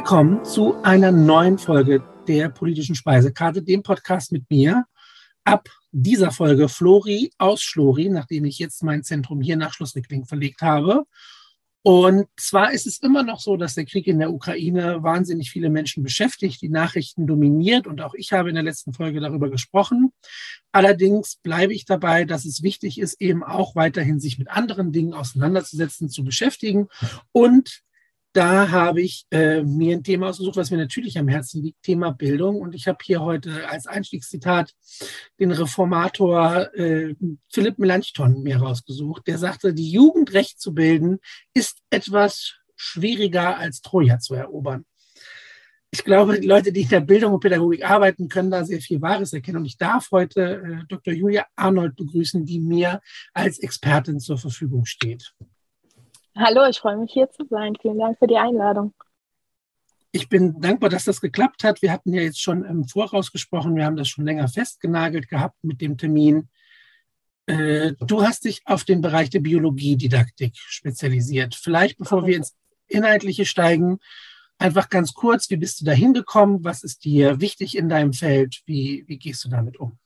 Willkommen zu einer neuen Folge der politischen Speisekarte, dem Podcast mit mir. Ab dieser Folge Flori aus Schlori, nachdem ich jetzt mein Zentrum hier nach Schlussrickling verlegt habe. Und zwar ist es immer noch so, dass der Krieg in der Ukraine wahnsinnig viele Menschen beschäftigt, die Nachrichten dominiert und auch ich habe in der letzten Folge darüber gesprochen. Allerdings bleibe ich dabei, dass es wichtig ist, eben auch weiterhin sich mit anderen Dingen auseinanderzusetzen, zu beschäftigen und da habe ich äh, mir ein Thema ausgesucht, was mir natürlich am Herzen liegt, Thema Bildung. Und ich habe hier heute als Einstiegszitat den Reformator äh, Philipp Melanchthon mir rausgesucht. Der sagte, die Jugend recht zu bilden, ist etwas schwieriger als Troja zu erobern. Ich glaube, die Leute, die in der Bildung und Pädagogik arbeiten, können da sehr viel Wahres erkennen. Und ich darf heute äh, Dr. Julia Arnold begrüßen, die mir als Expertin zur Verfügung steht. Hallo, ich freue mich hier zu sein. Vielen Dank für die Einladung. Ich bin dankbar, dass das geklappt hat. Wir hatten ja jetzt schon im Voraus gesprochen. Wir haben das schon länger festgenagelt gehabt mit dem Termin. Äh, du hast dich auf den Bereich der Biologiedidaktik spezialisiert. Vielleicht, bevor wir ins Inhaltliche steigen, einfach ganz kurz, wie bist du da hingekommen? Was ist dir wichtig in deinem Feld? Wie, wie gehst du damit um?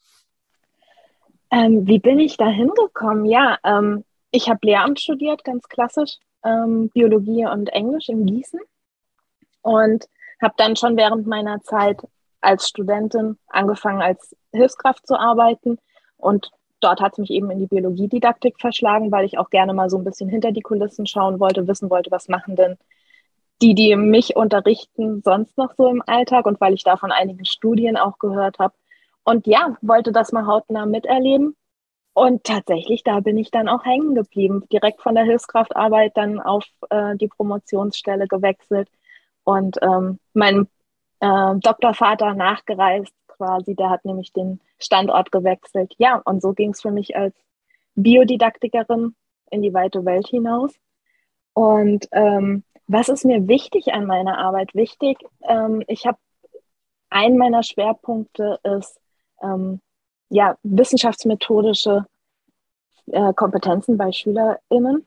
Ähm, wie bin ich da hingekommen? Ja, ähm, ich habe Lehramt studiert, ganz klassisch, ähm, Biologie und Englisch in Gießen. Und habe dann schon während meiner Zeit als Studentin angefangen, als Hilfskraft zu arbeiten. Und dort hat es mich eben in die Biologiedidaktik verschlagen, weil ich auch gerne mal so ein bisschen hinter die Kulissen schauen wollte, wissen wollte, was machen denn die, die mich unterrichten, sonst noch so im Alltag und weil ich da von einigen Studien auch gehört habe. Und ja, wollte das mal hautnah miterleben und tatsächlich, da bin ich dann auch hängen geblieben. Direkt von der Hilfskraftarbeit dann auf äh, die Promotionsstelle gewechselt und ähm, mein äh, Doktorvater nachgereist quasi. Der hat nämlich den Standort gewechselt. Ja, und so ging es für mich als Biodidaktikerin in die weite Welt hinaus. Und ähm, was ist mir wichtig an meiner Arbeit? Wichtig, ähm, ich habe, ein meiner Schwerpunkte ist, ähm, ja, wissenschaftsmethodische äh, Kompetenzen bei SchülerInnen.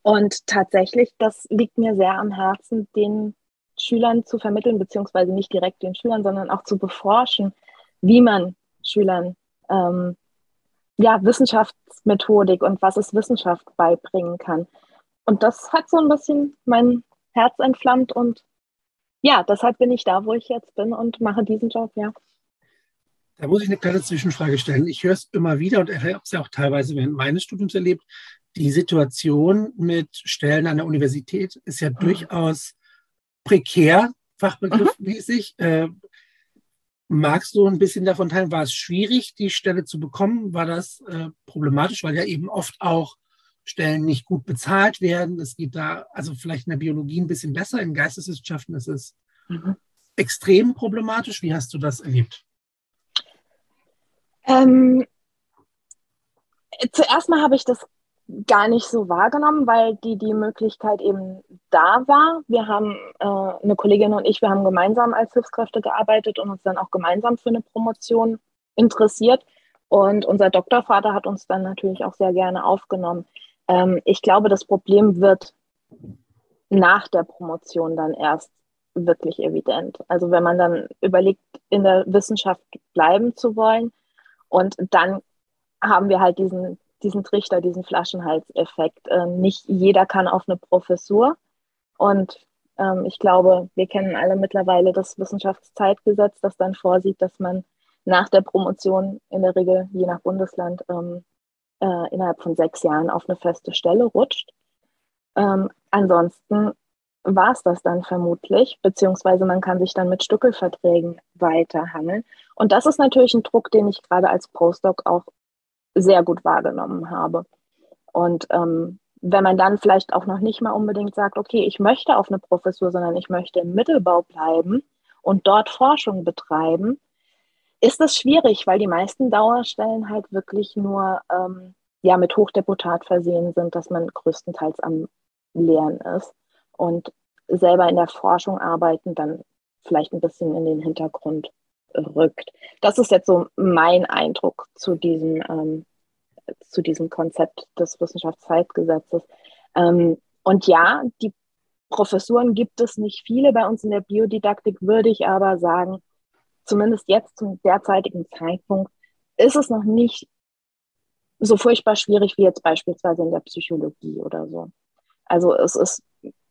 Und tatsächlich, das liegt mir sehr am Herzen, den Schülern zu vermitteln, beziehungsweise nicht direkt den Schülern, sondern auch zu beforschen, wie man Schülern ähm, ja, Wissenschaftsmethodik und was es Wissenschaft beibringen kann. Und das hat so ein bisschen mein Herz entflammt und ja, deshalb bin ich da, wo ich jetzt bin und mache diesen Job, ja. Da muss ich eine kleine Zwischenfrage stellen. Ich höre es immer wieder und habe es ja auch teilweise während meines Studiums erlebt. Die Situation mit Stellen an der Universität ist ja mhm. durchaus prekär, fachbegriffmäßig. Mhm. Äh, magst du ein bisschen davon teilen? War es schwierig, die Stelle zu bekommen? War das äh, problematisch, weil ja eben oft auch Stellen nicht gut bezahlt werden? Es geht da, also vielleicht in der Biologie ein bisschen besser, in Geisteswissenschaften ist es mhm. extrem problematisch. Wie hast du das erlebt? Ähm, zuerst mal habe ich das gar nicht so wahrgenommen, weil die, die Möglichkeit eben da war. Wir haben, äh, eine Kollegin und ich, wir haben gemeinsam als Hilfskräfte gearbeitet und uns dann auch gemeinsam für eine Promotion interessiert. Und unser Doktorvater hat uns dann natürlich auch sehr gerne aufgenommen. Ähm, ich glaube, das Problem wird nach der Promotion dann erst wirklich evident. Also wenn man dann überlegt, in der Wissenschaft bleiben zu wollen, und dann haben wir halt diesen, diesen Trichter, diesen Flaschenhalseffekt. Ähm, nicht jeder kann auf eine Professur. Und ähm, ich glaube, wir kennen alle mittlerweile das Wissenschaftszeitgesetz, das dann vorsieht, dass man nach der Promotion in der Regel, je nach Bundesland, ähm, äh, innerhalb von sechs Jahren auf eine feste Stelle rutscht. Ähm, ansonsten war es das dann vermutlich, beziehungsweise man kann sich dann mit Stückelverträgen weiterhangeln. Und das ist natürlich ein Druck, den ich gerade als Postdoc auch sehr gut wahrgenommen habe. Und ähm, wenn man dann vielleicht auch noch nicht mal unbedingt sagt, okay, ich möchte auf eine Professur, sondern ich möchte im Mittelbau bleiben und dort Forschung betreiben, ist das schwierig, weil die meisten Dauerstellen halt wirklich nur ähm, ja, mit Hochdeputat versehen sind, dass man größtenteils am Lehren ist und selber in der Forschung arbeiten dann vielleicht ein bisschen in den Hintergrund rückt. Das ist jetzt so mein Eindruck zu diesem, ähm, zu diesem Konzept des Wissenschaftszeitgesetzes. Ähm, und ja, die Professuren gibt es nicht viele bei uns in der Biodidaktik, würde ich aber sagen, zumindest jetzt zum derzeitigen Zeitpunkt, ist es noch nicht so furchtbar schwierig wie jetzt beispielsweise in der Psychologie oder so. Also es ist,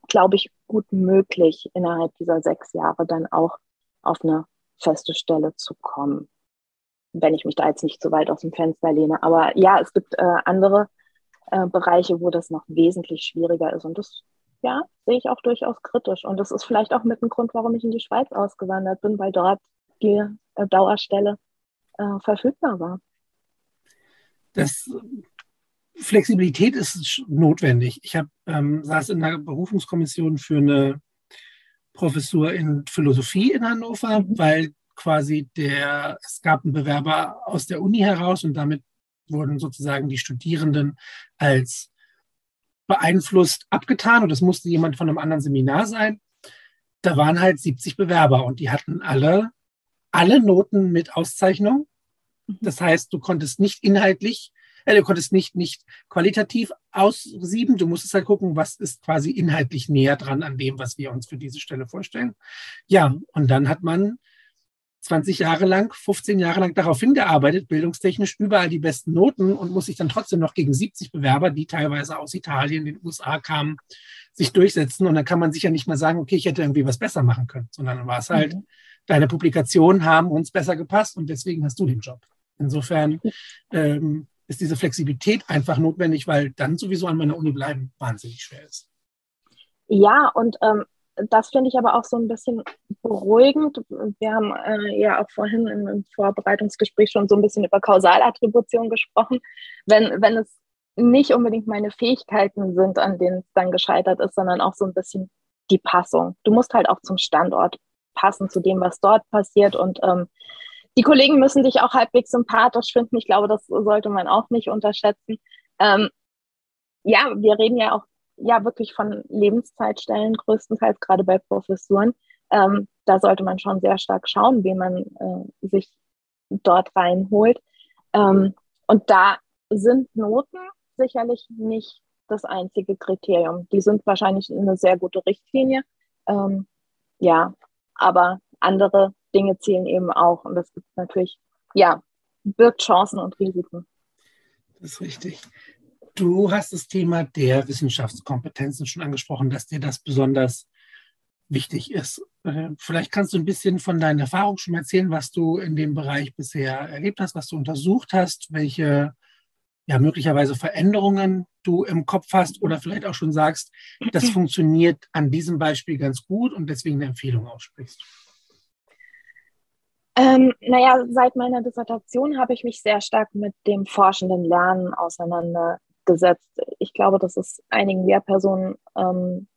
glaube ich, gut möglich, innerhalb dieser sechs Jahre dann auch auf eine feste Stelle zu kommen. Wenn ich mich da jetzt nicht zu weit aus dem Fenster lehne. Aber ja, es gibt äh, andere äh, Bereiche, wo das noch wesentlich schwieriger ist. Und das, ja, sehe ich auch durchaus kritisch. Und das ist vielleicht auch mit dem Grund, warum ich in die Schweiz ausgewandert bin, weil dort die äh, Dauerstelle äh, verfügbar war. Das Flexibilität ist notwendig. Ich hab, ähm, saß in einer Berufungskommission für eine Professur in Philosophie in Hannover, mhm. weil quasi der, es gab einen Bewerber aus der Uni heraus und damit wurden sozusagen die Studierenden als beeinflusst abgetan und es musste jemand von einem anderen Seminar sein. Da waren halt 70 Bewerber und die hatten alle, alle Noten mit Auszeichnung. Mhm. Das heißt, du konntest nicht inhaltlich, äh, du konntest nicht, nicht qualitativ aussieben. Du musstest halt gucken, was ist quasi inhaltlich näher dran an dem, was wir uns für diese Stelle vorstellen. Ja, und dann hat man 20 Jahre lang, 15 Jahre lang darauf hingearbeitet, bildungstechnisch überall die besten Noten und muss sich dann trotzdem noch gegen 70 Bewerber, die teilweise aus Italien, den USA kamen, sich durchsetzen. Und dann kann man sicher nicht mal sagen, okay, ich hätte irgendwie was besser machen können, sondern dann war es halt, mhm. deine Publikationen haben uns besser gepasst und deswegen hast du den Job. Insofern ähm, ist diese Flexibilität einfach notwendig, weil dann sowieso an meiner Uni bleiben wahnsinnig schwer ist. Ja, und ähm, das finde ich aber auch so ein bisschen beruhigend. Wir haben äh, ja auch vorhin im Vorbereitungsgespräch schon so ein bisschen über Kausalattribution gesprochen. Wenn, wenn es nicht unbedingt meine Fähigkeiten sind, an denen es dann gescheitert ist, sondern auch so ein bisschen die Passung. Du musst halt auch zum Standort passen, zu dem, was dort passiert. Und ähm, die Kollegen müssen dich auch halbwegs sympathisch finden. Ich glaube, das sollte man auch nicht unterschätzen. Ähm, ja, wir reden ja auch ja wirklich von Lebenszeitstellen, größtenteils gerade bei Professuren. Ähm, da sollte man schon sehr stark schauen, wie man äh, sich dort reinholt. Ähm, und da sind Noten sicherlich nicht das einzige Kriterium. Die sind wahrscheinlich eine sehr gute Richtlinie. Ähm, ja, aber andere Dinge zählen eben auch. Und das gibt natürlich, ja, birgt Chancen und Risiken. Das ist richtig. Du hast das Thema der Wissenschaftskompetenzen schon angesprochen, dass dir das besonders wichtig ist. Äh, vielleicht kannst du ein bisschen von deinen Erfahrungen schon erzählen, was du in dem Bereich bisher erlebt hast, was du untersucht hast, welche ja, möglicherweise Veränderungen du im Kopf hast oder vielleicht auch schon sagst, das funktioniert an diesem Beispiel ganz gut und deswegen eine Empfehlung aussprichst. Ähm, naja, seit meiner Dissertation habe ich mich sehr stark mit dem forschenden Lernen auseinandergesetzt gesetzt. Ich glaube, das ist einigen Lehrpersonen ähm,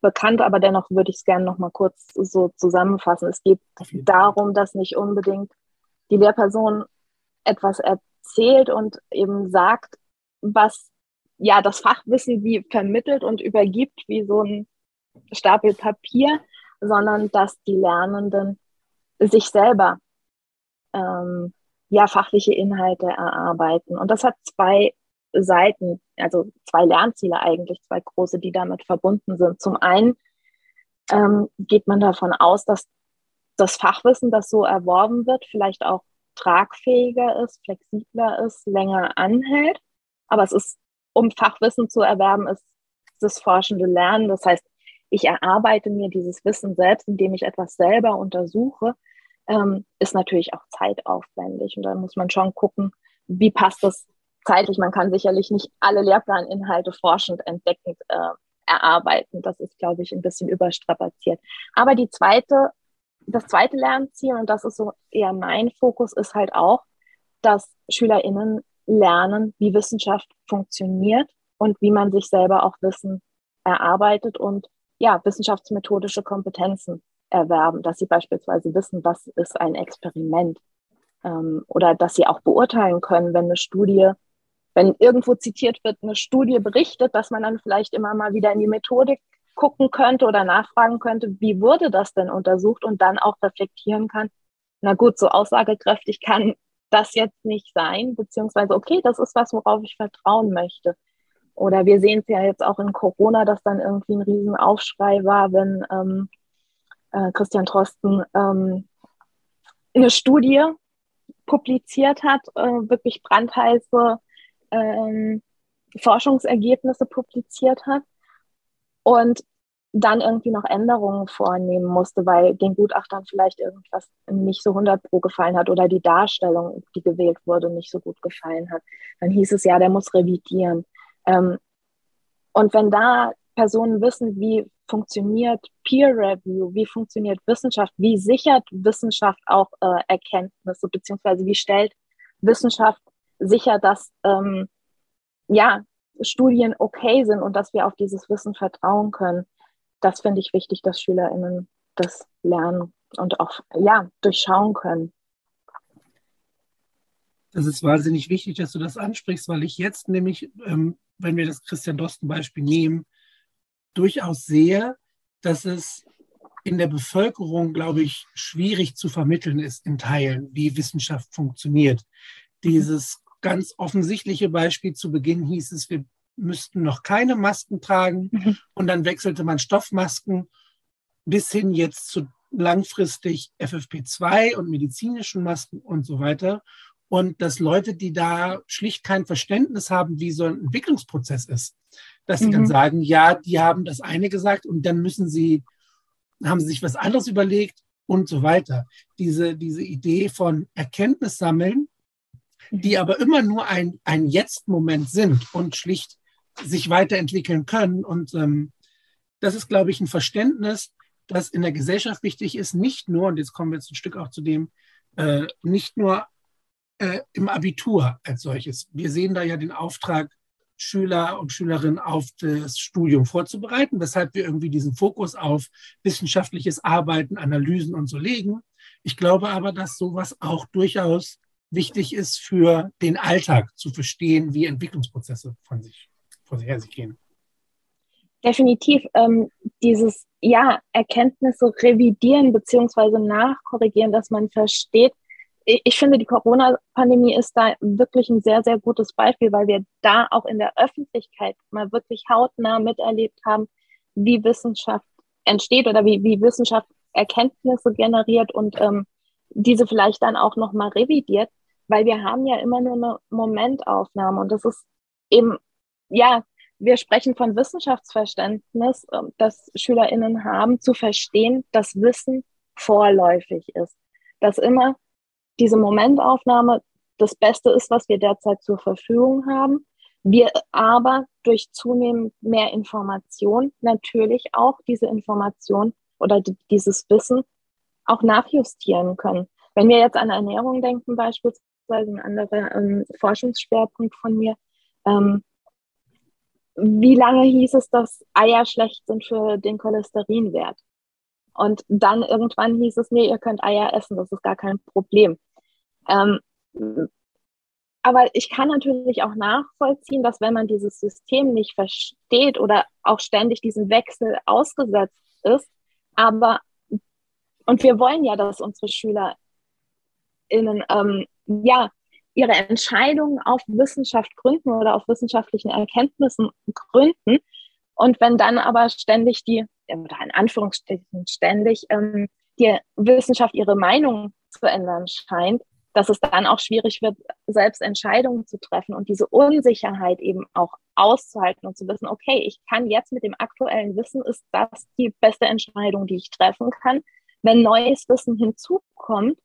bekannt, aber dennoch würde ich es gerne noch mal kurz so zusammenfassen. Es geht darum, dass nicht unbedingt die Lehrperson etwas erzählt und eben sagt, was ja das Fachwissen wie vermittelt und übergibt, wie so ein Stapel Papier, sondern dass die Lernenden sich selber ähm, ja fachliche Inhalte erarbeiten. Und das hat zwei Seiten, also zwei Lernziele eigentlich, zwei große, die damit verbunden sind. Zum einen ähm, geht man davon aus, dass das Fachwissen, das so erworben wird, vielleicht auch tragfähiger ist, flexibler ist, länger anhält. Aber es ist, um Fachwissen zu erwerben, ist das forschende Lernen. Das heißt, ich erarbeite mir dieses Wissen selbst, indem ich etwas selber untersuche, ähm, ist natürlich auch zeitaufwendig. Und da muss man schon gucken, wie passt das zeitlich. Man kann sicherlich nicht alle Lehrplaninhalte forschend entdeckend äh, erarbeiten. Das ist, glaube ich, ein bisschen überstrapaziert. Aber die zweite, das zweite Lernziel, und das ist so eher mein Fokus, ist halt auch, dass SchülerInnen lernen, wie Wissenschaft funktioniert und wie man sich selber auch Wissen erarbeitet und ja, wissenschaftsmethodische Kompetenzen erwerben, dass sie beispielsweise wissen, was ist ein Experiment ähm, oder dass sie auch beurteilen können, wenn eine Studie wenn irgendwo zitiert wird, eine Studie berichtet, dass man dann vielleicht immer mal wieder in die Methodik gucken könnte oder nachfragen könnte, wie wurde das denn untersucht und dann auch reflektieren kann, na gut, so aussagekräftig kann das jetzt nicht sein, beziehungsweise, okay, das ist was, worauf ich vertrauen möchte. Oder wir sehen es ja jetzt auch in Corona, dass dann irgendwie ein Riesenaufschrei war, wenn ähm, äh, Christian Drosten ähm, eine Studie publiziert hat, äh, wirklich brandheiße ähm, Forschungsergebnisse publiziert hat und dann irgendwie noch Änderungen vornehmen musste, weil den Gutachtern vielleicht irgendwas nicht so 100 pro gefallen hat oder die Darstellung, die gewählt wurde, nicht so gut gefallen hat. Dann hieß es ja, der muss revidieren. Ähm, und wenn da Personen wissen, wie funktioniert Peer Review, wie funktioniert Wissenschaft, wie sichert Wissenschaft auch äh, Erkenntnisse, beziehungsweise wie stellt Wissenschaft sicher, dass ähm, ja, Studien okay sind und dass wir auf dieses Wissen vertrauen können. Das finde ich wichtig, dass SchülerInnen das lernen und auch ja, durchschauen können. Das ist wahnsinnig wichtig, dass du das ansprichst, weil ich jetzt nämlich, ähm, wenn wir das Christian Dosten Beispiel nehmen, durchaus sehe, dass es in der Bevölkerung, glaube ich, schwierig zu vermitteln ist in Teilen, wie Wissenschaft funktioniert. Dieses ganz offensichtliche Beispiel zu Beginn hieß es, wir müssten noch keine Masken tragen mhm. und dann wechselte man Stoffmasken bis hin jetzt zu langfristig FFP2 und medizinischen Masken und so weiter. Und dass Leute, die da schlicht kein Verständnis haben, wie so ein Entwicklungsprozess ist, dass sie mhm. dann sagen, ja, die haben das eine gesagt und dann müssen sie, haben sie sich was anderes überlegt und so weiter. Diese, diese Idee von Erkenntnis sammeln, die aber immer nur ein, ein Jetzt-Moment sind und schlicht sich weiterentwickeln können. Und ähm, das ist, glaube ich, ein Verständnis, das in der Gesellschaft wichtig ist, nicht nur, und jetzt kommen wir jetzt ein Stück auch zu dem, äh, nicht nur äh, im Abitur als solches. Wir sehen da ja den Auftrag, Schüler und Schülerinnen auf das Studium vorzubereiten, weshalb wir irgendwie diesen Fokus auf wissenschaftliches Arbeiten, Analysen und so legen. Ich glaube aber, dass sowas auch durchaus wichtig ist für den Alltag zu verstehen, wie Entwicklungsprozesse von sich vor sich her sich gehen. Definitiv. Ähm, dieses ja, Erkenntnisse revidieren bzw. nachkorrigieren, dass man versteht, ich finde, die Corona-Pandemie ist da wirklich ein sehr, sehr gutes Beispiel, weil wir da auch in der Öffentlichkeit mal wirklich hautnah miterlebt haben, wie Wissenschaft entsteht oder wie, wie Wissenschaft Erkenntnisse generiert und ähm, diese vielleicht dann auch nochmal revidiert, weil wir haben ja immer nur eine Momentaufnahme und das ist eben, ja, wir sprechen von Wissenschaftsverständnis, ähm, das SchülerInnen haben, zu verstehen, dass Wissen vorläufig ist. Dass immer diese Momentaufnahme das Beste ist, was wir derzeit zur Verfügung haben. Wir aber durch zunehmend mehr Information natürlich auch diese Information oder die, dieses Wissen auch nachjustieren können. Wenn wir jetzt an Ernährung denken, beispielsweise ein anderer ähm, Forschungsschwerpunkt von mir, ähm, wie lange hieß es, dass Eier schlecht sind für den Cholesterinwert? Und dann irgendwann hieß es, nee, ihr könnt Eier essen, das ist gar kein Problem. Ähm, aber ich kann natürlich auch nachvollziehen, dass wenn man dieses System nicht versteht oder auch ständig diesen Wechsel ausgesetzt ist, aber, und wir wollen ja, dass unsere SchülerInnen, ähm, ja, ihre Entscheidungen auf Wissenschaft gründen oder auf wissenschaftlichen Erkenntnissen gründen. Und wenn dann aber ständig die, oder in Anführungsstrichen ständig, ähm, die Wissenschaft ihre Meinung zu ändern scheint, dass es dann auch schwierig wird, selbst Entscheidungen zu treffen und diese Unsicherheit eben auch auszuhalten und zu wissen, okay, ich kann jetzt mit dem aktuellen Wissen, ist das die beste Entscheidung, die ich treffen kann. Wenn neues Wissen hinzukommt,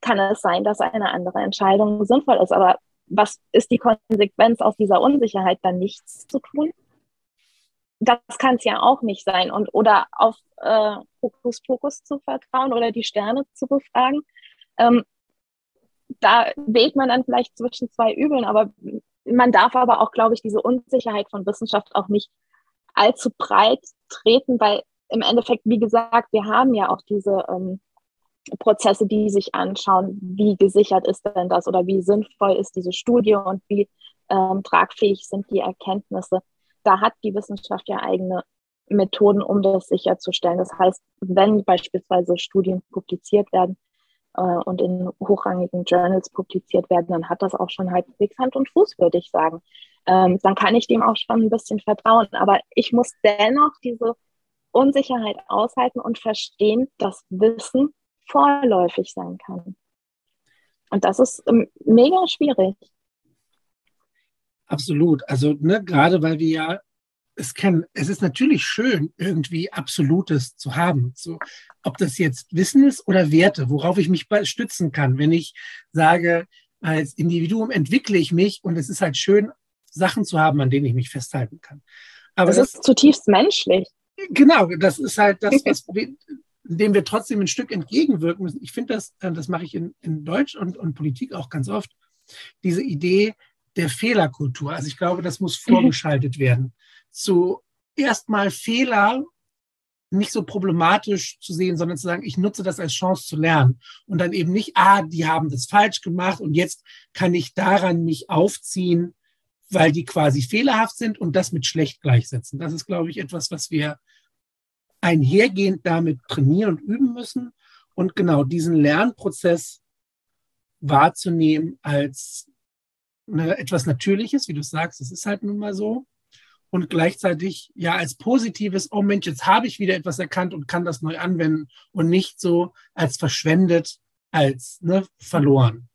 kann es sein, dass eine andere Entscheidung sinnvoll ist. Aber was ist die Konsequenz aus dieser Unsicherheit, dann nichts zu tun? Das kann es ja auch nicht sein. Und oder auf äh, Fokus zu vertrauen oder die Sterne zu befragen. Ähm, da wählt man dann vielleicht zwischen zwei Übeln, aber man darf aber auch, glaube ich, diese Unsicherheit von Wissenschaft auch nicht allzu breit treten, weil im Endeffekt, wie gesagt, wir haben ja auch diese ähm, Prozesse, die sich anschauen, wie gesichert ist denn das oder wie sinnvoll ist diese Studie und wie ähm, tragfähig sind die Erkenntnisse. Da hat die Wissenschaft ja eigene Methoden, um das sicherzustellen. Das heißt, wenn beispielsweise Studien publiziert werden äh, und in hochrangigen Journals publiziert werden, dann hat das auch schon halbwegs Hand und Fuß, würde ich sagen. ähm, dann kann ich dem auch schon ein bisschen vertrauen. Aber ich muss dennoch diese Unsicherheit aushalten und verstehen, dass Wissen vorläufig sein kann. Und das ist ähm, mega schwierig. Absolut. Also ne, gerade weil wir ja es kann, es ist natürlich schön, irgendwie Absolutes zu haben. So, ob das jetzt Wissen ist oder Werte, worauf ich mich stützen kann, wenn ich sage, als Individuum entwickle ich mich und es ist halt schön, Sachen zu haben, an denen ich mich festhalten kann. Aber das, das ist zutiefst menschlich. Genau, das ist halt das, was, dem wir trotzdem ein Stück entgegenwirken müssen. Ich finde das, äh, das mache ich in, in Deutsch und, und Politik auch ganz oft, diese Idee der Fehlerkultur. Also ich glaube, das muss mhm. vorgeschaltet werden zu erstmal Fehler nicht so problematisch zu sehen, sondern zu sagen, ich nutze das als Chance zu lernen und dann eben nicht, ah, die haben das falsch gemacht und jetzt kann ich daran mich aufziehen, weil die quasi fehlerhaft sind und das mit schlecht gleichsetzen. Das ist, glaube ich, etwas, was wir einhergehend damit trainieren und üben müssen und genau diesen Lernprozess wahrzunehmen als ne, etwas Natürliches, wie du sagst, es ist halt nun mal so und gleichzeitig ja als positives, oh Mensch, jetzt habe ich wieder etwas erkannt und kann das neu anwenden und nicht so als verschwendet, als ne, verloren.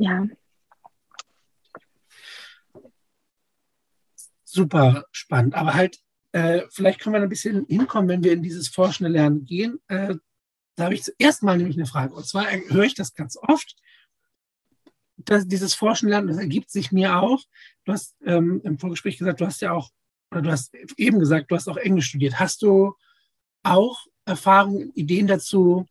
Ja. Super spannend. Aber halt, äh, vielleicht können wir ein bisschen hinkommen, wenn wir in dieses forschende Lernen gehen. Äh, da habe ich zuerst mal nämlich eine Frage. Und zwar höre ich das ganz oft das, dieses Forschen lernen, das ergibt sich mir auch. Du hast ähm, im Vorgespräch gesagt, du hast ja auch, oder du hast eben gesagt, du hast auch Englisch studiert. Hast du auch Erfahrungen, Ideen dazu,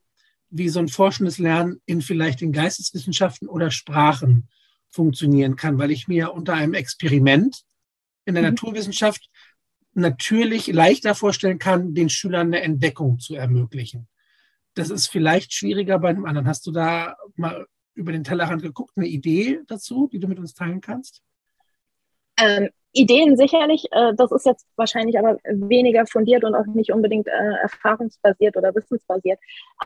wie so ein forschendes Lernen in vielleicht den Geisteswissenschaften oder Sprachen funktionieren kann? Weil ich mir unter einem Experiment in der mhm. Naturwissenschaft natürlich leichter vorstellen kann, den Schülern eine Entdeckung zu ermöglichen. Das ist vielleicht schwieriger bei einem anderen. Hast du da mal über den Tellerrand geguckt? Eine Idee dazu, die du mit uns teilen kannst? Ähm, Ideen sicherlich. Äh, das ist jetzt wahrscheinlich aber weniger fundiert und auch nicht unbedingt äh, erfahrungsbasiert oder wissensbasiert.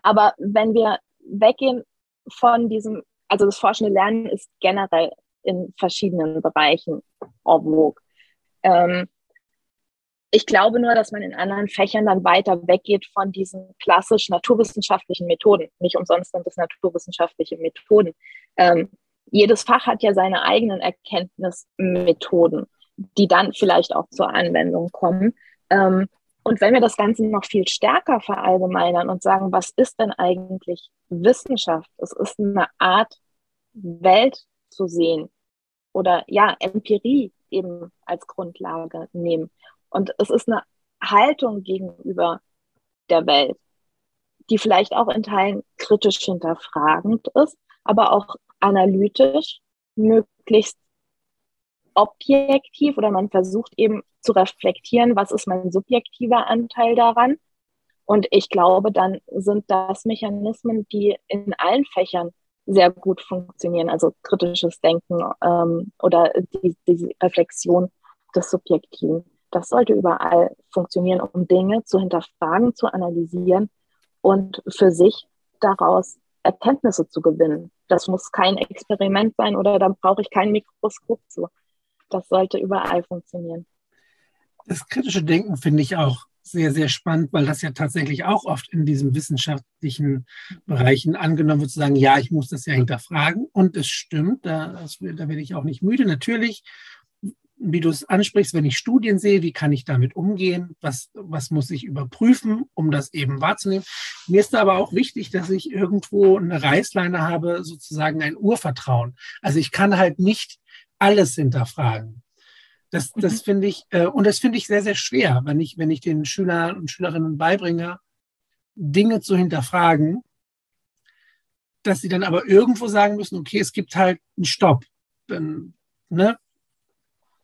Aber wenn wir weggehen von diesem, also das forschende Lernen ist generell in verschiedenen Bereichen en vogue. Ähm, ich glaube nur, dass man in anderen Fächern dann weiter weggeht von diesen klassisch naturwissenschaftlichen Methoden. Nicht umsonst sind es naturwissenschaftliche Methoden. Ähm, jedes Fach hat ja seine eigenen Erkenntnismethoden, die dann vielleicht auch zur Anwendung kommen. Ähm, und wenn wir das Ganze noch viel stärker verallgemeinern und sagen, was ist denn eigentlich Wissenschaft? Es ist eine Art, Welt zu sehen oder ja, Empirie eben als Grundlage nehmen. Und es ist eine Haltung gegenüber der Welt, die vielleicht auch in Teilen kritisch hinterfragend ist, aber auch analytisch, möglichst objektiv oder man versucht eben zu reflektieren, was ist mein subjektiver Anteil daran. Und ich glaube, dann sind das Mechanismen, die in allen Fächern sehr gut funktionieren, also kritisches Denken ähm, oder die, die Reflexion des Subjektiven. Das sollte überall funktionieren, um Dinge zu hinterfragen, zu analysieren und für sich daraus Erkenntnisse zu gewinnen. Das muss kein Experiment sein oder dann brauche ich kein Mikroskop zu. Das sollte überall funktionieren. Das kritische Denken finde ich auch sehr, sehr spannend, weil das ja tatsächlich auch oft in diesen wissenschaftlichen Bereichen angenommen wird, zu sagen, ja, ich muss das ja hinterfragen. Und es stimmt, da, das, da werde ich auch nicht müde. Natürlich wie du es ansprichst, wenn ich Studien sehe, wie kann ich damit umgehen? Was, was muss ich überprüfen, um das eben wahrzunehmen? Mir ist aber auch wichtig, dass ich irgendwo eine Reißleine habe, sozusagen ein Urvertrauen. Also ich kann halt nicht alles hinterfragen. Das, das mhm. finde ich, äh, und das finde ich sehr, sehr schwer, wenn ich, wenn ich den Schülern und Schülerinnen beibringe, Dinge zu hinterfragen, dass sie dann aber irgendwo sagen müssen, okay, es gibt halt einen Stopp. Dann, ne,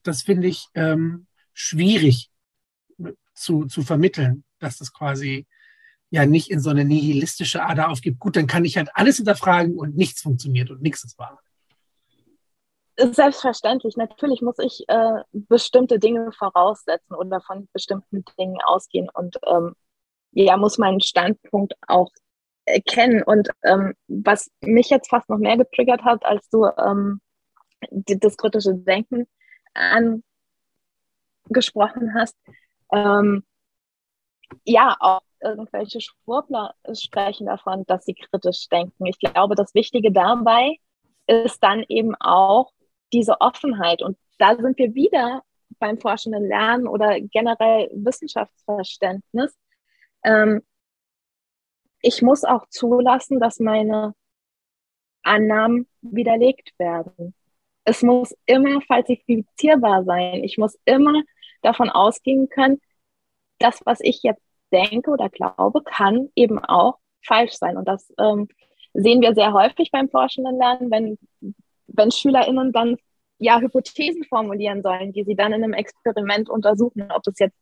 das finde ich ähm, schwierig zu, zu vermitteln, dass das quasi ja nicht in so eine nihilistische Ader aufgibt. Gut, dann kann ich halt alles hinterfragen und nichts funktioniert und nichts ist wahr. Selbstverständlich. Natürlich muss ich äh, bestimmte Dinge voraussetzen oder von bestimmten Dingen ausgehen und ähm, ja, muss meinen Standpunkt auch kennen. Und ähm, was mich jetzt fast noch mehr getriggert hat, als du ähm, das kritische Denken angesprochen hast, ähm, ja, auch irgendwelche Schwurbler sprechen davon, dass sie kritisch denken. Ich glaube, das Wichtige dabei ist dann eben auch diese Offenheit. Und da sind wir wieder beim forschenden Lernen oder generell Wissenschaftsverständnis. Ähm, ich muss auch zulassen, dass meine Annahmen widerlegt werden. Es muss immer falsifizierbar sein. Ich muss immer davon ausgehen können, das, was ich jetzt denke oder glaube, kann eben auch falsch sein. Und das ähm, sehen wir sehr häufig beim forschenden Lernen, wenn, wenn SchülerInnen dann ja Hypothesen formulieren sollen, die sie dann in einem Experiment untersuchen, ob es jetzt,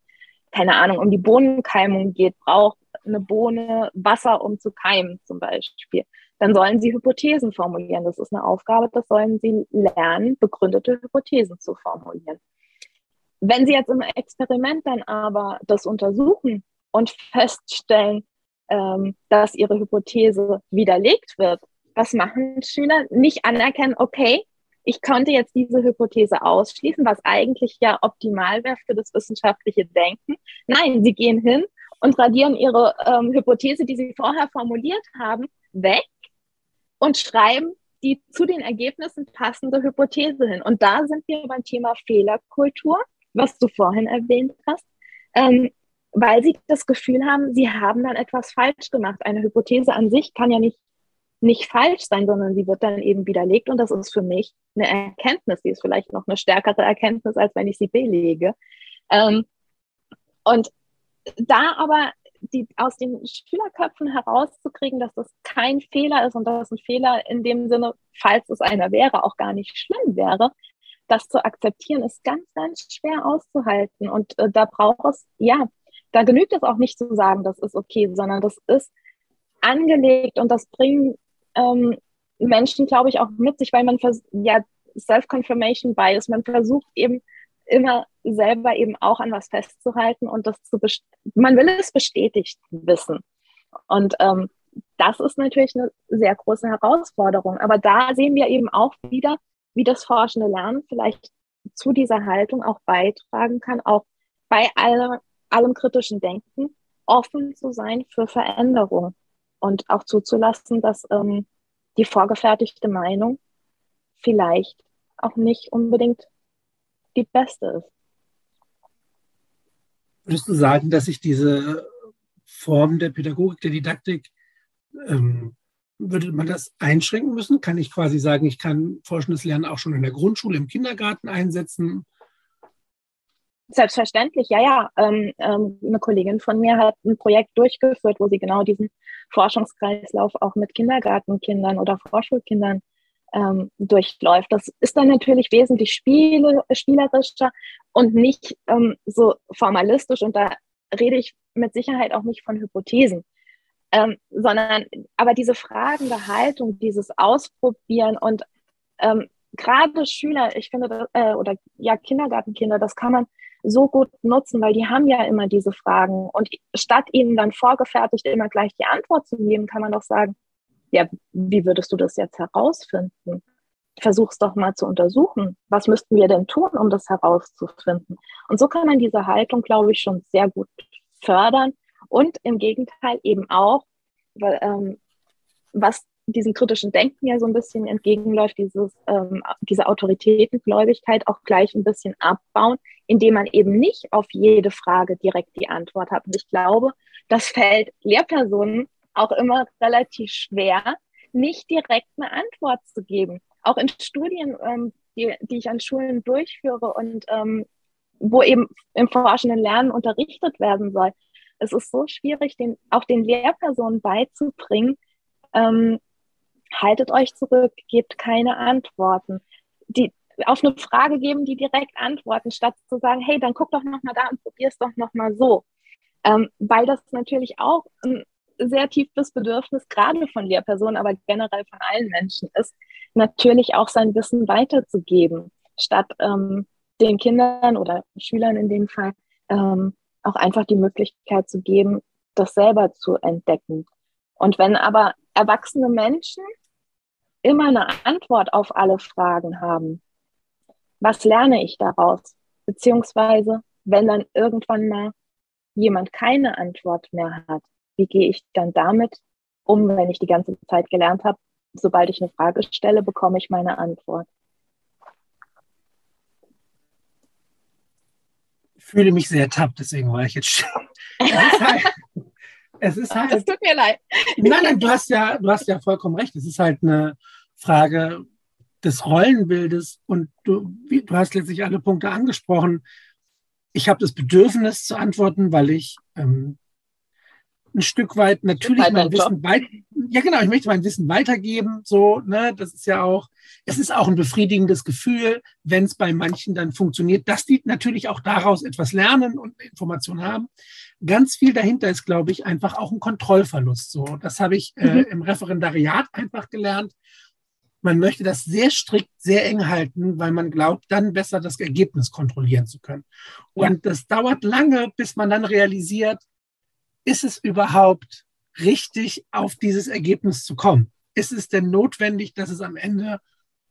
keine Ahnung, um die Bohnenkeimung geht, braucht eine Bohne Wasser, um zu keimen zum Beispiel. Dann sollen sie Hypothesen formulieren. Das ist eine Aufgabe, das sollen sie lernen, begründete Hypothesen zu formulieren. Wenn sie jetzt im Experiment dann aber das untersuchen und feststellen, ähm, dass ihre Hypothese widerlegt wird, was machen Schüler? Nicht anerkennen, okay, ich konnte jetzt diese Hypothese ausschließen, was eigentlich ja optimal wäre für das wissenschaftliche Denken. Nein, sie gehen hin und radieren ihre ähm, Hypothese, die sie vorher formuliert haben, weg und schreiben die zu den Ergebnissen passende Hypothese hin. Und da sind wir beim Thema Fehlerkultur, was du vorhin erwähnt hast. Ähm, weil sie das Gefühl haben, sie haben dann etwas falsch gemacht. Eine Hypothese an sich kann ja nicht, nicht falsch sein, sondern sie wird dann eben widerlegt und das ist für mich eine Erkenntnis. Die ist vielleicht noch eine stärkere Erkenntnis, als wenn ich sie belege. Ähm, und da aber die, aus den Schülerköpfen herauszukriegen, dass das kein Fehler ist und dass ein Fehler in dem Sinne, falls es einer wäre, auch gar nicht schlimm wäre, das zu akzeptieren, ist ganz, ganz schwer auszuhalten. Und äh, da braucht es, ja, da genügt es auch nicht zu sagen, das ist okay, sondern das ist angelegt und das bringen ähm, Menschen, glaube ich, auch mit sich, weil man ja Self-Confirmation Bias, man versucht eben immer selber eben auch an was festzuhalten und das zu man will es bestätigt wissen. Und ähm, das ist natürlich eine sehr große Herausforderung. Aber da sehen wir eben auch wieder, wie das forschende Lernen vielleicht zu dieser Haltung auch beitragen kann, auch bei aller allem kritischen Denken offen zu sein für Veränderung und auch zuzulassen, dass ähm, die vorgefertigte Meinung vielleicht auch nicht unbedingt die beste ist. Würdest du sagen, dass sich diese Form der Pädagogik, der Didaktik, ähm, würde man das einschränken müssen? Kann ich quasi sagen, ich kann forschendes Lernen auch schon in der Grundschule, im Kindergarten einsetzen? Selbstverständlich, ja, ja. Ähm, ähm, eine Kollegin von mir hat ein Projekt durchgeführt, wo sie genau diesen Forschungskreislauf auch mit Kindergartenkindern oder Vorschulkindern ähm, durchläuft. Das ist dann natürlich wesentlich spiele, spielerischer und nicht ähm, so formalistisch. Und da rede ich mit Sicherheit auch nicht von Hypothesen, ähm, sondern aber diese fragende Haltung, dieses Ausprobieren und ähm, gerade Schüler, ich finde, äh, oder ja, Kindergartenkinder, das kann man so gut nutzen, weil die haben ja immer diese Fragen. Und statt ihnen dann vorgefertigt immer gleich die Antwort zu geben, kann man doch sagen, ja, wie würdest du das jetzt herausfinden? Versuch's doch mal zu untersuchen. Was müssten wir denn tun, um das herauszufinden? Und so kann man diese Haltung, glaube ich, schon sehr gut fördern und im Gegenteil eben auch, weil, ähm, was diesem kritischen Denken ja so ein bisschen entgegenläuft, dieses, ähm, diese Autoritätengläubigkeit auch gleich ein bisschen abbauen, indem man eben nicht auf jede Frage direkt die Antwort hat. Und ich glaube, das fällt Lehrpersonen auch immer relativ schwer, nicht direkt eine Antwort zu geben. Auch in Studien, ähm, die, die ich an Schulen durchführe und ähm, wo eben im forschenden Lernen unterrichtet werden soll. Es ist so schwierig, den, auch den Lehrpersonen beizubringen, ähm, haltet euch zurück, gebt keine Antworten. Die, auf eine Frage geben, die direkt antworten, statt zu sagen, hey, dann guck doch nochmal da und probier es doch nochmal so. Ähm, weil das natürlich auch ein sehr tiefes Bedürfnis, gerade von Lehrpersonen, aber generell von allen Menschen ist, natürlich auch sein Wissen weiterzugeben, statt ähm, den Kindern oder Schülern in dem Fall ähm, auch einfach die Möglichkeit zu geben, das selber zu entdecken. Und wenn aber erwachsene Menschen immer eine Antwort auf alle Fragen haben, was lerne ich daraus? Beziehungsweise, wenn dann irgendwann mal jemand keine Antwort mehr hat, wie gehe ich dann damit um, wenn ich die ganze Zeit gelernt habe, sobald ich eine Frage stelle, bekomme ich meine Antwort. Ich fühle mich sehr tapp, deswegen war ich jetzt. es ist halt. Es tut mir leid. Nein, nein, du hast ja, du hast ja vollkommen recht. Es ist halt eine Frage des Rollenbildes und du, du hast letztlich alle Punkte angesprochen. Ich habe das Bedürfnis zu antworten, weil ich ähm, ein Stück weit natürlich mein Wissen weit, ja genau, ich möchte mein Wissen weitergeben, so, ne, das ist ja auch, es ist auch ein befriedigendes Gefühl, wenn es bei manchen dann funktioniert, dass die natürlich auch daraus etwas lernen und Informationen haben. Ganz viel dahinter ist, glaube ich, einfach auch ein Kontrollverlust. So, das habe ich äh, mhm. im Referendariat einfach gelernt. Man möchte das sehr strikt, sehr eng halten, weil man glaubt, dann besser das Ergebnis kontrollieren zu können. Und das dauert lange, bis man dann realisiert, ist es überhaupt richtig, auf dieses Ergebnis zu kommen? Ist es denn notwendig, dass es am Ende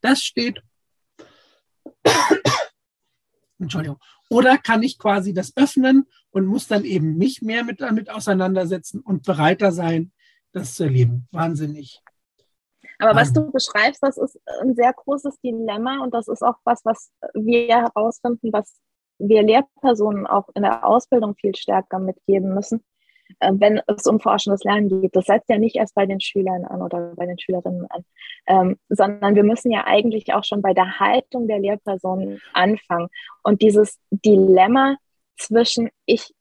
das steht? Entschuldigung. Oder kann ich quasi das öffnen und muss dann eben mich mehr mit damit auseinandersetzen und bereiter sein, das zu erleben? Wahnsinnig. Aber was du beschreibst, das ist ein sehr großes Dilemma und das ist auch was, was wir herausfinden, was wir Lehrpersonen auch in der Ausbildung viel stärker mitgeben müssen, wenn es um forschendes Lernen geht. Das setzt ja nicht erst bei den Schülern an oder bei den Schülerinnen an, ähm, sondern wir müssen ja eigentlich auch schon bei der Haltung der Lehrpersonen anfangen. Und dieses Dilemma zwischen, ich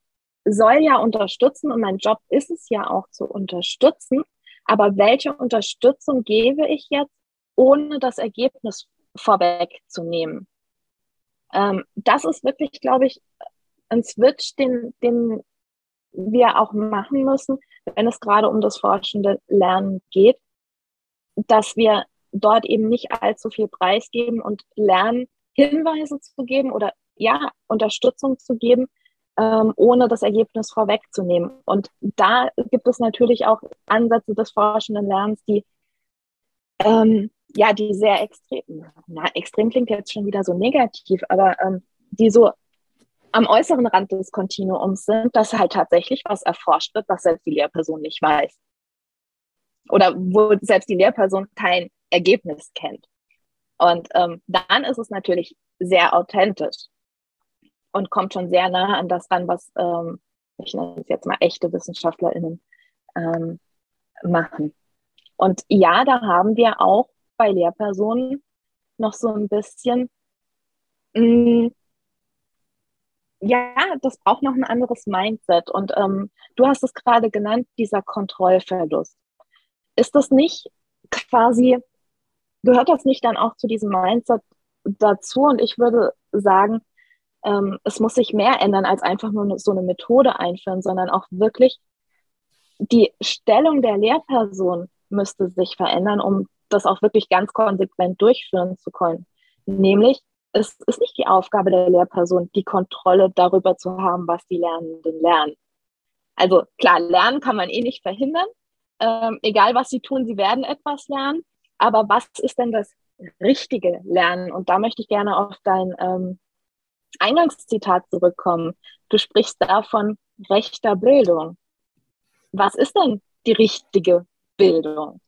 soll ja unterstützen und mein Job ist es ja auch zu unterstützen, aber welche Unterstützung gebe ich jetzt, ohne das Ergebnis vorwegzunehmen? Ähm, das ist wirklich, glaube ich, ein Switch, den, den wir auch machen müssen, wenn es gerade um das forschende Lernen geht, dass wir dort eben nicht allzu viel preisgeben und lernen, Hinweise zu geben oder ja, Unterstützung zu geben, ähm, ohne das Ergebnis vorwegzunehmen. Und da gibt es natürlich auch Ansätze des forschenden Lernens, die ähm, ja, die sehr extrem, na, extrem klingt jetzt schon wieder so negativ, aber ähm, die so am äußeren Rand des Kontinuums sind, dass halt tatsächlich was erforscht wird, was selbst die Lehrperson nicht weiß. Oder wo selbst die Lehrperson kein Ergebnis kennt. Und ähm, dann ist es natürlich sehr authentisch und kommt schon sehr nah an das ran, was ähm, ich nenne es jetzt mal echte WissenschaftlerInnen ähm, machen. Und ja, da haben wir auch bei Lehrpersonen noch so ein bisschen mh, mm, ja, das braucht noch ein anderes Mindset. Und ähm, du hast es gerade genannt, dieser Kontrollverlust. Ist das nicht quasi, gehört das nicht dann auch zu diesem Mindset dazu? Und ich würde sagen, ähm, es muss sich mehr ändern, als einfach nur so eine Methode einführen, sondern auch wirklich die Stellung der Lehrperson müsste sich verändern, um das auch wirklich ganz konsequent durchführen zu können. Nämlich, es ist nicht die Aufgabe der Lehrperson, die Kontrolle darüber zu haben, was die Lernenden lernen. Also klar, lernen kann man eh nicht verhindern. Ähm, egal was sie tun, sie werden etwas lernen. Aber was ist denn das richtige Lernen? Und da möchte ich gerne auf dein ähm, Eingangszitat zurückkommen. Du sprichst davon rechter Bildung. Was ist denn die richtige Bildung?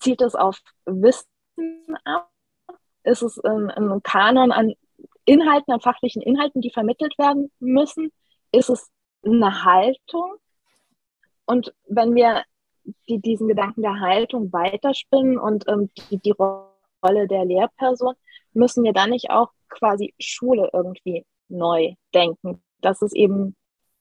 Zielt es auf Wissen ab? Ist es ein, ein Kanon an Inhalten, an fachlichen Inhalten, die vermittelt werden müssen? Ist es eine Haltung? Und wenn wir die, diesen Gedanken der Haltung weiterspinnen und ähm, die, die Rolle der Lehrperson, müssen wir dann nicht auch quasi Schule irgendwie neu denken, dass es eben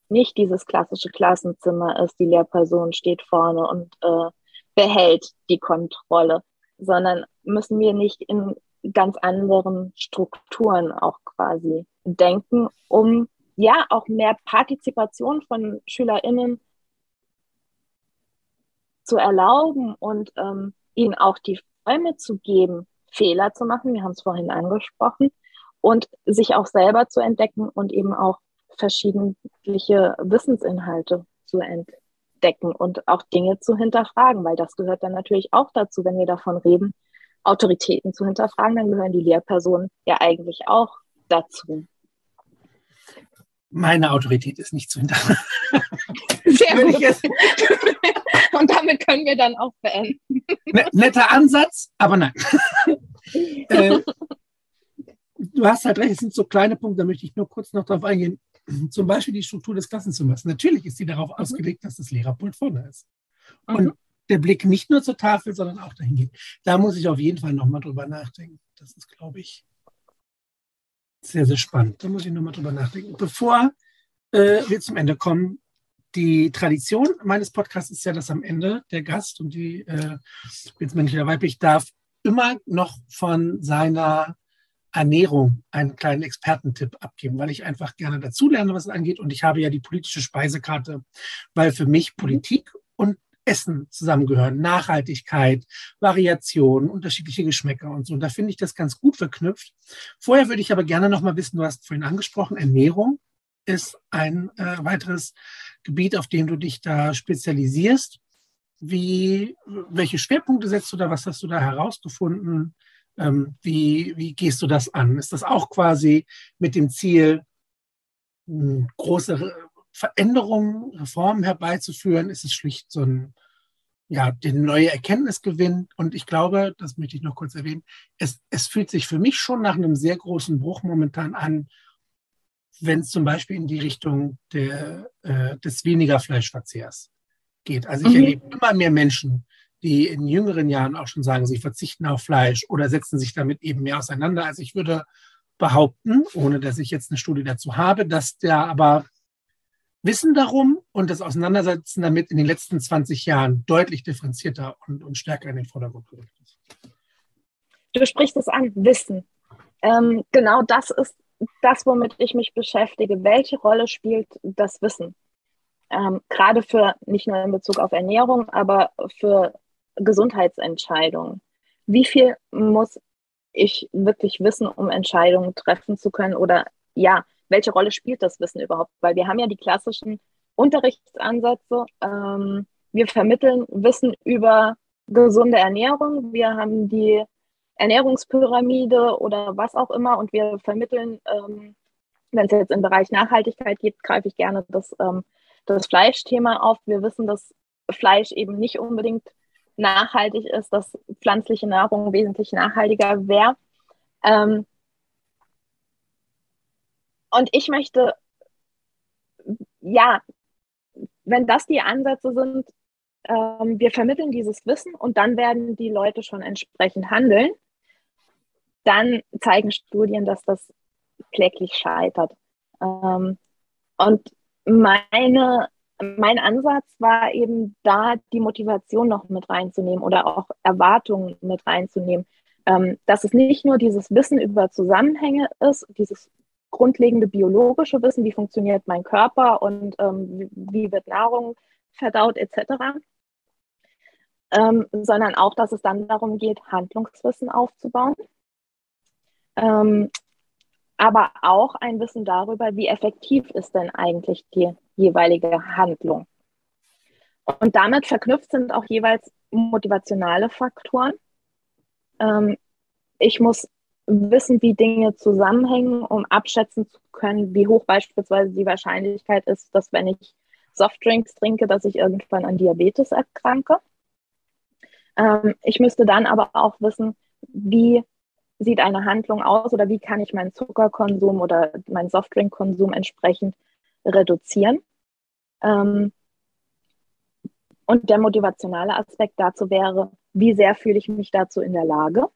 nicht dieses klassische Klassenzimmer ist, die Lehrperson steht vorne und äh, behält die Kontrolle, sondern müssen wir nicht in ganz anderen Strukturen auch quasi denken, um ja auch mehr Partizipation von SchülerInnen zu erlauben und ähm, ihnen auch die Räume zu geben, Fehler zu machen, wir haben es vorhin angesprochen, und sich auch selber zu entdecken und eben auch verschiedene Wissensinhalte zu entdecken entdecken und auch Dinge zu hinterfragen, weil das gehört dann natürlich auch dazu, wenn wir davon reden, Autoritäten zu hinterfragen, dann gehören die Lehrpersonen ja eigentlich auch dazu. Meine Autorität ist nicht zu hinterfragen. Sehr gut. Und damit können wir dann auch beenden. Netter Ansatz, aber nein. äh, du hast halt recht, es sind so kleine Punkte, da möchte ich nur kurz noch darauf eingehen. Zum Beispiel die Struktur des Klassenzimmers. Natürlich ist sie darauf mhm. ausgelegt, dass das Lehrerpult vorne ist. Mhm. Der Blick nicht nur zur Tafel, sondern auch dahin geht. Da muss ich auf jeden Fall nochmal drüber nachdenken. Das ist, glaube ich, sehr, sehr spannend. Da muss ich nochmal drüber nachdenken. Bevor äh, wir zum Ende kommen, die Tradition meines Podcasts ist ja, dass am Ende der Gast und die, äh, jetzt männlich oder weiblich, darf immer noch von seiner Ernährung einen kleinen Expertentipp abgeben, weil ich einfach gerne dazulerne, was es angeht. Und ich habe ja die politische Speisekarte, weil für mich. Politik und Essen zusammengehören. Nachhaltigkeit, Variation, unterschiedliche Geschmäcker und so. Und da finde ich das ganz gut verknüpft. Vorher würde ich aber gerne noch mal wissen, du hast vorhin angesprochen, Ernährung ist ein äh, weiteres Gebiet, auf dem du dich da spezialisierst. Wie, welche Schwerpunkte setzt du da? Was hast du da herausgefunden? Ähm, wie, wie gehst du das an? Ist das auch quasi mit dem Ziel, große Veränderungen, Reformen herbeizuführen? Ist es schlicht so ein, ja, den neue Erkenntnisgewinn? Und ich glaube, das möchte ich noch kurz erwähnen, es, es fühlt sich für mich schon nach einem sehr großen Bruch momentan an, wenn es zum Beispiel in die Richtung der, äh, des weniger Fleischverzehrs geht. Also ich mhm. erlebe immer mehr Menschen, die in jüngeren Jahren auch schon sagen, sie verzichten auf Fleisch oder setzen sich damit eben mehr auseinander. Also ich würde behaupten, ohne dass ich jetzt eine Studie dazu habe, dass der aber Wissen darum und das Auseinandersetzen damit in den letzten 20 Jahren deutlich differenzierter und, und stärker in den Vordergrund gerückt ist. Du sprichst es an, Wissen. Ähm, genau das ist das, womit ich mich beschäftige. Welche Rolle spielt das Wissen? Ähm, gerade für nicht nur in Bezug auf Ernährung, aber für Gesundheitsentscheidungen. Wie viel muss ich wirklich wissen, um Entscheidungen treffen zu können? Oder ja, welche Rolle spielt das Wissen überhaupt? Weil wir haben ja die klassischen Unterrichtsansätze. Ähm, wir vermitteln Wissen über gesunde Ernährung. Wir haben die Ernährungspyramide oder was auch immer und wir vermitteln, ähm, wenn es jetzt im Bereich Nachhaltigkeit geht, greife ich gerne das, ähm, das Fleischthema auf. Wir wissen, dass Fleisch eben nicht unbedingt nachhaltig ist, dass pflanzliche Nahrung wesentlich nachhaltiger wäre. Ähm, und ich möchte, ja, wenn das die Ansätze sind, ähm, wir vermitteln dieses Wissen und dann werden die Leute schon entsprechend handeln dann zeigen Studien, dass das kläglich scheitert. Ähm, und meine, mein Ansatz war eben da, die Motivation noch mit reinzunehmen oder auch Erwartungen mit reinzunehmen. Ähm, dass es nicht nur dieses Wissen über Zusammenhänge ist, dieses grundlegende biologische Wissen, wie funktioniert mein Körper und ähm, wie, wird Nahrung verdaut etc., ähm, sondern auch, dass es dann darum geht, Handlungswissen aufzubauen ähm, aber auch ein Wissen darüber, wie effektiv ist denn eigentlich die jeweilige Handlung. Und damit verknüpft sind auch jeweils motivationale Faktoren. Ähm, ich muss wissen, wie Dinge zusammenhängen, um abschätzen zu können, wie hoch beispielsweise die Wahrscheinlichkeit ist, dass wenn ich Softdrinks trinke, dass ich irgendwann an Diabetes erkranke. Ähm, ich müsste dann aber auch wissen, wie sieht eine Handlung aus oder wie kann ich meinen Zuckerkonsum oder meinen Softdrinkkonsum entsprechend reduzieren. Ähm, und der motivationale Aspekt dazu wäre, wie sehr fühle ich mich dazu in der Lage?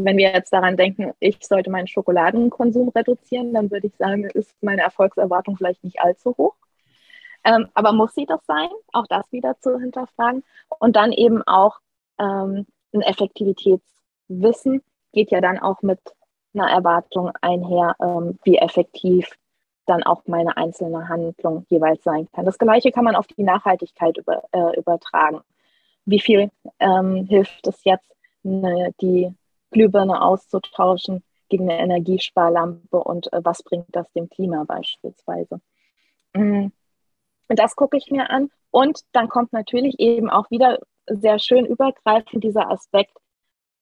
Wenn wir jetzt daran denken, ich sollte meinen Schokoladenkonsum reduzieren, dann würde ich sagen, ist meine Erfolgserwartung vielleicht nicht allzu hoch. Ähm, aber muss sie das sein? Auch das wieder zu hinterfragen. Und dann eben auch ähm, ein Effektivitätswissen, geht ja dann auch mit einer Erwartung einher, ähm, wie effektiv dann auch meine einzelne Handlung jeweils sein kann. Das Gleiche kann man auf die Nachhaltigkeit über, äh, übertragen. Wie viel ähm, hilft es jetzt, eine, die Glühbirne auszutauschen gegen eine Energiesparlampe und äh, was bringt das dem Klima beispielsweise? Mhm. Das gucke ich mir an. Und dann kommt natürlich eben auch wieder sehr schön übergreifend dieser Aspekt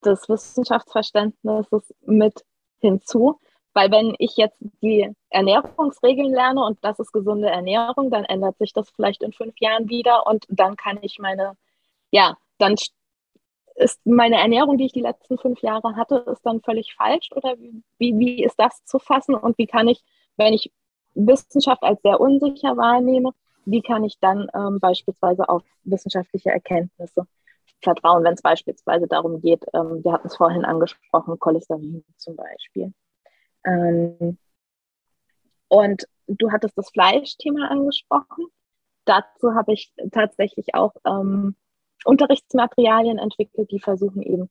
des Wissenschaftsverständnisses mit hinzu. Weil wenn ich jetzt die Ernährungsregeln lerne und das ist gesunde Ernährung, dann ändert sich das vielleicht in fünf Jahren wieder und dann kann ich meine, ja, dann ist meine Ernährung, die ich die letzten fünf Jahre hatte, ist dann völlig falsch oder wie, wie ist das zu fassen und wie kann ich, wenn ich Wissenschaft als sehr unsicher wahrnehme, wie kann ich dann ähm, beispielsweise auf wissenschaftliche Erkenntnisse vertrauen, wenn es beispielsweise darum geht, ähm, wir hatten es vorhin angesprochen, Cholesterin zum Beispiel. Ähm, und du hattest das Fleischthema angesprochen. Dazu habe ich tatsächlich auch ähm, Unterrichtsmaterialien entwickelt, die versuchen eben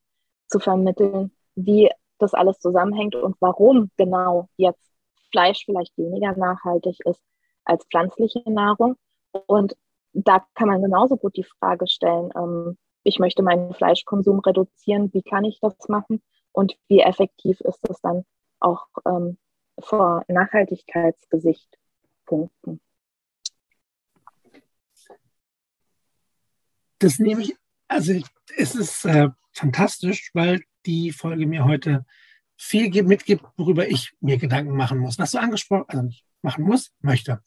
zu vermitteln, wie das alles zusammenhängt und warum genau jetzt Fleisch vielleicht weniger nachhaltig ist als pflanzliche Nahrung. Und da kann man genauso gut die Frage stellen, ähm, ich möchte meinen Fleischkonsum reduzieren, wie kann ich das machen und wie effektiv ist es dann auch ähm, vor Nachhaltigkeitsgesichtspunkten. Das nehme ich, also es ist äh, fantastisch, weil die Folge mir heute viel mitgibt, worüber ich mir Gedanken machen muss. Was du angesprochen, also nicht machen muss, möchte,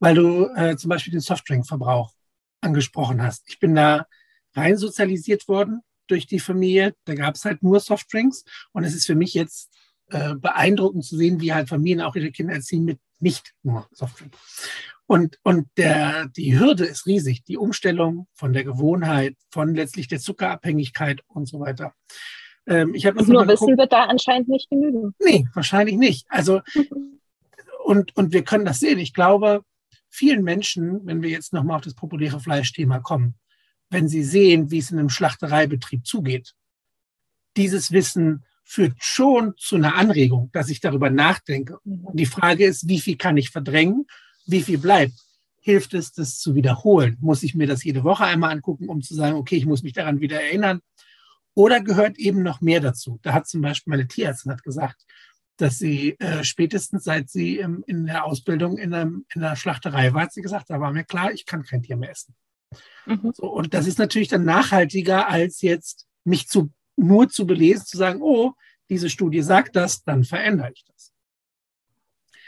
weil du äh, zum Beispiel den Softdrinkverbrauch angesprochen hast. Ich bin da rein sozialisiert worden durch die Familie. Da gab es halt nur Softdrinks und es ist für mich jetzt äh, beeindruckend zu sehen, wie halt Familien auch ihre Kinder erziehen mit nicht nur Softdrink. Und, und der, die Hürde ist riesig, die Umstellung von der Gewohnheit, von letztlich der Zuckerabhängigkeit und so weiter. Ähm, ich und nur Wissen wird da anscheinend nicht genügen. Nee, wahrscheinlich nicht. Also, und, und wir können das sehen. Ich glaube, vielen Menschen, wenn wir jetzt nochmal auf das populäre Fleischthema kommen, wenn sie sehen, wie es in einem Schlachtereibetrieb zugeht, dieses Wissen führt schon zu einer Anregung, dass ich darüber nachdenke. Und die Frage ist, wie viel kann ich verdrängen? Wie viel bleibt? Hilft es, das zu wiederholen? Muss ich mir das jede Woche einmal angucken, um zu sagen, okay, ich muss mich daran wieder erinnern? Oder gehört eben noch mehr dazu? Da hat zum Beispiel meine Tierärztin hat gesagt, dass sie äh, spätestens seit sie im, in der Ausbildung in, einem, in der Schlachterei war, hat sie gesagt, da war mir klar, ich kann kein Tier mehr essen. Mhm. So, und das ist natürlich dann nachhaltiger, als jetzt mich zu nur zu belesen, zu sagen, oh, diese Studie sagt das, dann verändere ich das.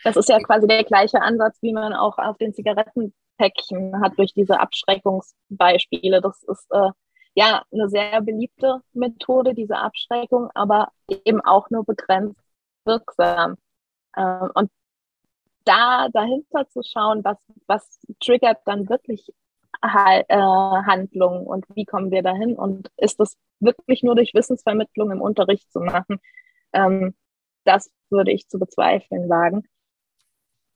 Das ist ja quasi der gleiche Ansatz, wie man auch auf den Zigarettenpäckchen hat durch diese Abschreckungsbeispiele. Das ist äh, ja eine sehr beliebte Methode, diese Abschreckung, aber eben auch nur begrenzt wirksam. Äh, und da dahinter zu schauen, was, was triggert dann wirklich äh, Handlungen und wie kommen wir dahin und ist das wirklich nur durch Wissensvermittlung im Unterricht zu machen. Ähm, das würde ich zu bezweifeln wagen.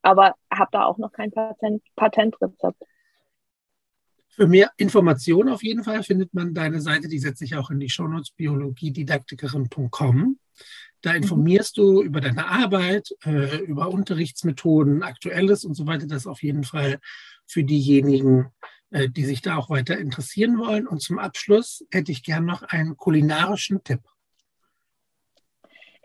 Aber habe da auch noch kein Patent, Patentrezept. Für mehr Informationen auf jeden Fall findet man deine Seite, die setze ich auch in die Shownotes, biologiedidaktikerin.com. Da mhm. informierst du über deine Arbeit, äh, über Unterrichtsmethoden, Aktuelles und so weiter. Das auf jeden Fall für diejenigen, äh, die sich da auch weiter interessieren wollen. Und zum Abschluss hätte ich gern noch einen kulinarischen Tipp.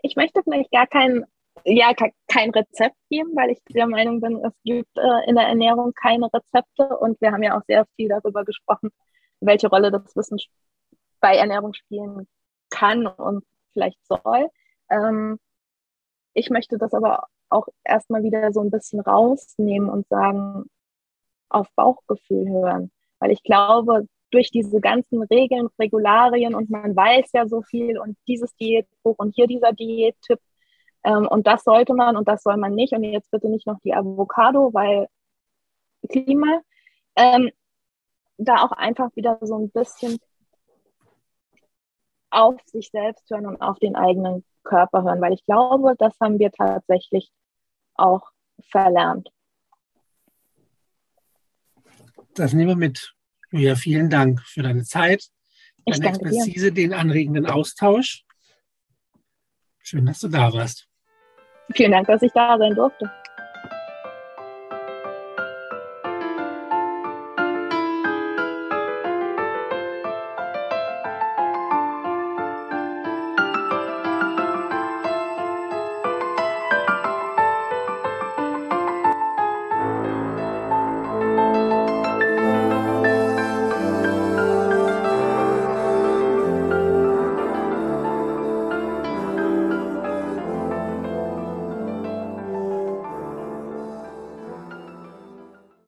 Ich möchte vielleicht gar kein, ja, kein Rezept geben, weil ich der Meinung bin, es gibt äh, in der Ernährung keine Rezepte und wir haben ja auch sehr viel darüber gesprochen, welche Rolle das Wissen bei Ernährung spielen kann und vielleicht soll. Ähm, ich möchte das aber auch erstmal wieder so ein bisschen rausnehmen und sagen, auf Bauchgefühl hören. Weil ich glaube, durch diese ganzen Regeln, Regularien und man weiß ja so viel und dieses Diätbuch und hier dieser Diättipp ähm, und das sollte man und das soll man nicht und jetzt bitte nicht noch die Avocado, weil Klima. Ähm, da auch einfach wieder so ein bisschen auf sich selbst hören und auf den eigenen Körper hören, weil ich glaube, das haben wir tatsächlich auch verlernt das nehmen wir mit. Ja, vielen Dank für deine Zeit, deine Expertise, dir. den anregenden Austausch. Schön, dass du da warst. Vielen Dank, dass ich da sein durfte.